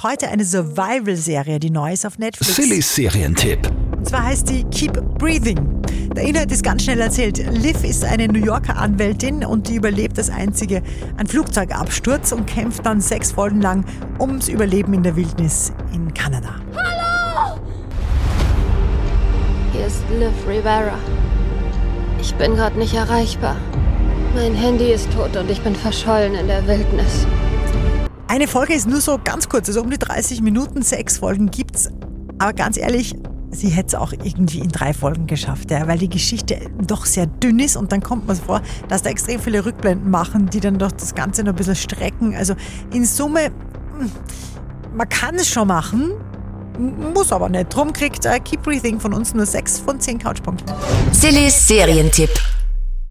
Heute eine Survival-Serie, die neu ist auf Netflix. Sillys Serientipp. Und zwar heißt die Keep Breathing. Der Inhalt ist ganz schnell erzählt. Liv ist eine New Yorker Anwältin und die überlebt als einzige einen Flugzeugabsturz und kämpft dann sechs Folgen lang ums Überleben in der Wildnis in Kanada. Hier ist Liv Rivera. Ich bin gerade nicht erreichbar. Mein Handy ist tot und ich bin verschollen in der Wildnis. Eine Folge ist nur so ganz kurz, also um die 30 Minuten, sechs Folgen gibt's. Aber ganz ehrlich, sie hätte es auch irgendwie in drei Folgen geschafft, ja, weil die Geschichte doch sehr dünn ist und dann kommt man vor, dass da extrem viele Rückblenden machen, die dann doch das Ganze noch ein bisschen strecken. Also in Summe, hm, man kann es schon machen, muss aber nicht. Drum kriegt äh, Keep Breathing von uns nur sechs von zehn Couchpunkten. Sillys Serientipp.